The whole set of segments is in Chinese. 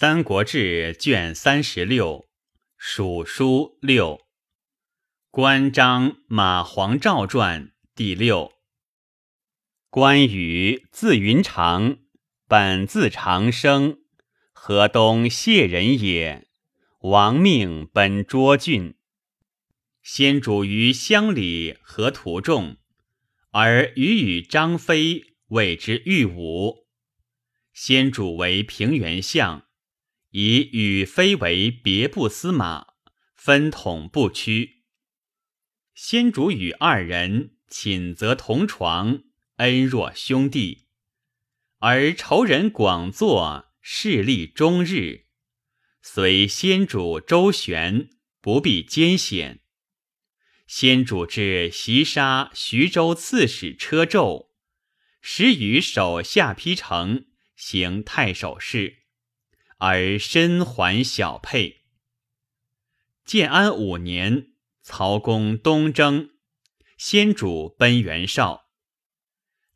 三国志》卷三十六，蜀书六，关张马黄赵传第六。关羽字云长，本字长生，河东谢人也。亡命奔涿郡，先主于乡里和途中，而与与张飞谓之御武。先主为平原相。以羽飞为别部司马，分统不屈。先主与二人寝则同床，恩若兄弟。而仇人广作，势力终日。虽先主周旋，不必艰险。先主至袭杀徐州刺史车胄，时与手下邳城行太守事。而身还小沛。建安五年，曹公东征，先主奔袁绍。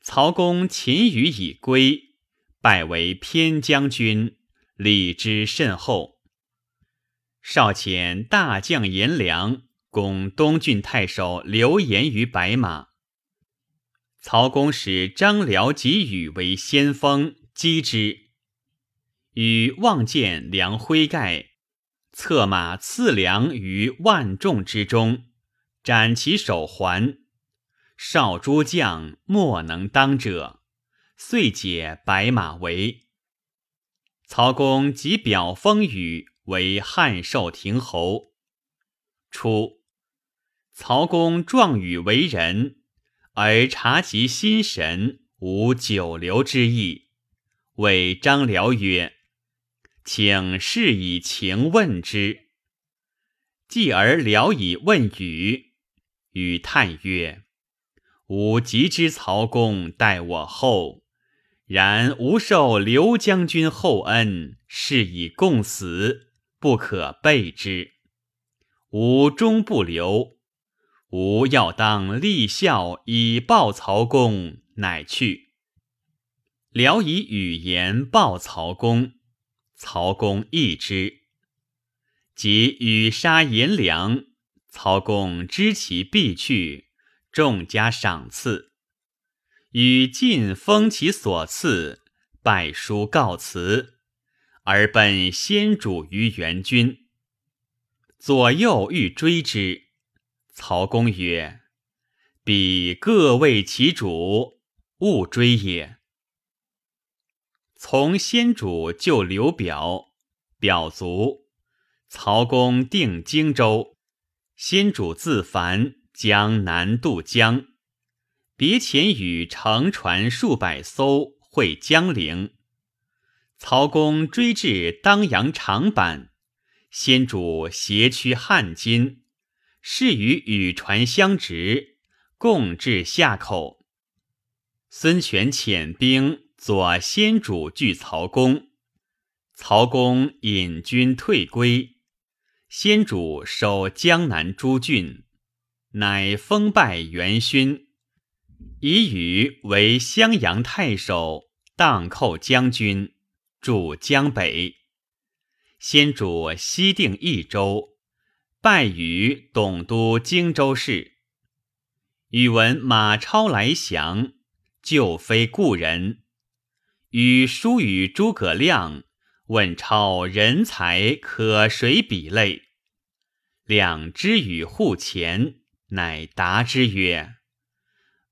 曹公擒羽以归，拜为偏将军，礼之甚厚。少遣大将颜良攻东郡太守刘延于白马。曹公使张辽及羽为先锋，击之。与望见梁辉盖，策马刺梁于万众之中，斩其首还。少诸将莫能当者，遂解白马围。曹公即表封羽为汉寿亭侯。初，曹公壮羽为人，而察其心神，无久留之意，谓张辽曰。请示以情问之。继而聊以问语，语叹曰：“吾极知曹公待我厚，然吾受刘将军厚恩，是以共死，不可背之。吾终不留，吾要当立孝以报曹公，乃去。”聊以语言报曹公。曹公义之，即与杀颜良。曹公知其必去，众加赏赐，与晋封其所赐，拜书告辞，而奔先主于元军。左右欲追之，曹公曰：“彼各为其主，勿追也。”从先主就刘表，表卒。曹公定荆州，先主自樊江南渡江，别遣与乘船数百艘会江陵。曹公追至当阳长坂，先主携驱汉津，是与羽船相执，共至夏口。孙权遣兵。左先主拒曹公，曹公引军退归。先主守江南诸郡，乃封拜元勋，以羽为襄阳太守、荡寇将军，驻江北。先主西定益州，拜羽董督荆州事。宇闻马超来降，就非故人。与书与诸葛亮问超人才可谁比类？两之与互前，乃答之曰：“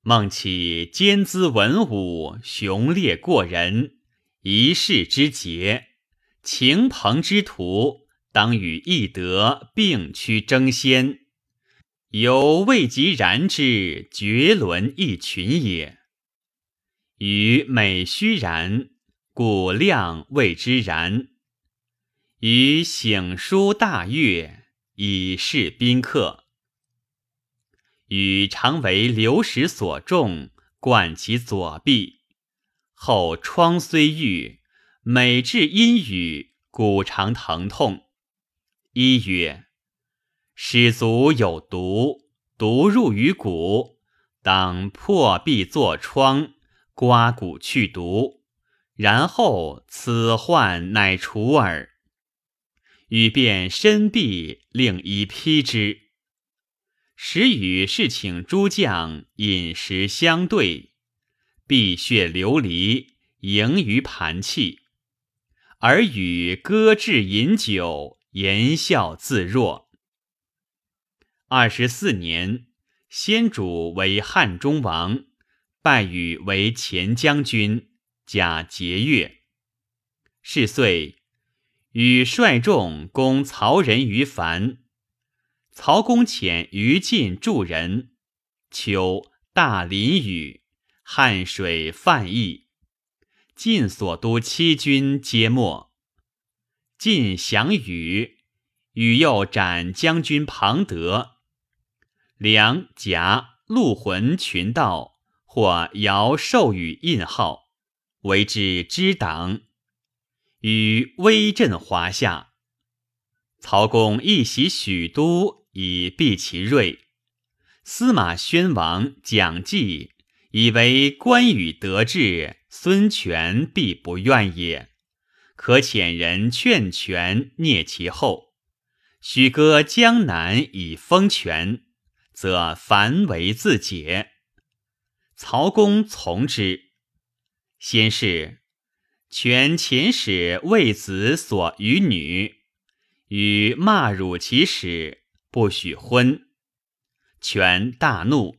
孟起兼资文武，雄烈过人，一世之杰，秦彭之徒，当与义德并驱争先，犹未及然之绝伦一群也。”予美虚然，故量谓之然。予醒书大悦，以示宾客。予常为流矢所中，贯其左臂。后疮虽愈，每至阴雨，骨常疼痛。医曰：使足有毒，毒入于骨，当破壁作疮。刮骨去毒，然后此患乃除耳。语便身壁，令一披之。时与侍请诸将饮食相对，碧血流离，盈于盘器。而与歌至饮酒，言笑自若。二十四年，先主为汉中王，拜羽为前将军，假节钺。是岁。与率众攻曹仁于樊，曹公遣于禁助人。秋，大淋雨，汉水泛溢，晋所督七军皆没。晋降羽，羽又斩将军庞德。梁、贾、陆浑群盗，或尧授予印号，为之支党。与威震华夏，曹公一袭许都以避其锐。司马宣王蒋济以为关羽得志，孙权必不愿也，可遣人劝权灭其后。许割江南以封权，则樊为自解。曹公从之。先是。权遣使为子所与女，与骂辱其使，不许婚。权大怒。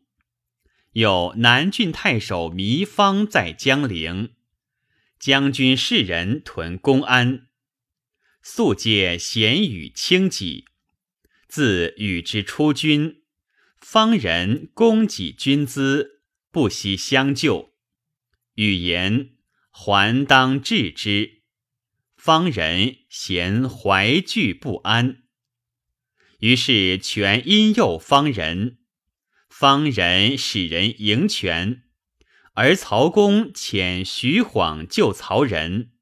有南郡太守糜芳在江陵，将军士人屯公安，素借贤与轻己。自与之出军，方人供给军资，不惜相救。语言。还当治之，方人嫌怀惧不安，于是权因诱方人，方人使人迎权，而曹公遣徐晃救曹仁，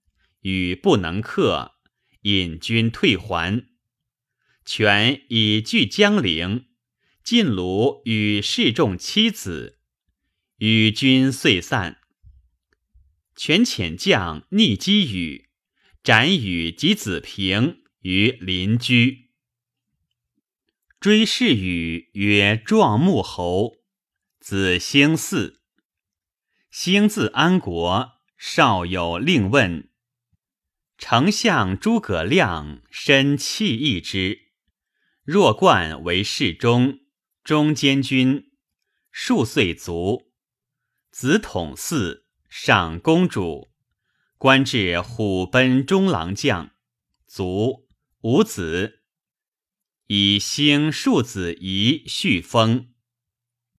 与不能克，引军退还。权以据江陵，晋鲁与示众妻子，与军遂散。权遣将逆击羽，斩羽及子平于邻居。追谥羽曰壮穆侯，子兴嗣。兴自安国，少有令问。丞相诸葛亮深弃义之，若冠为侍中、中监军，数岁卒。子统嗣。上公主，官至虎贲中郎将，卒，无子。以兴庶子仪续封。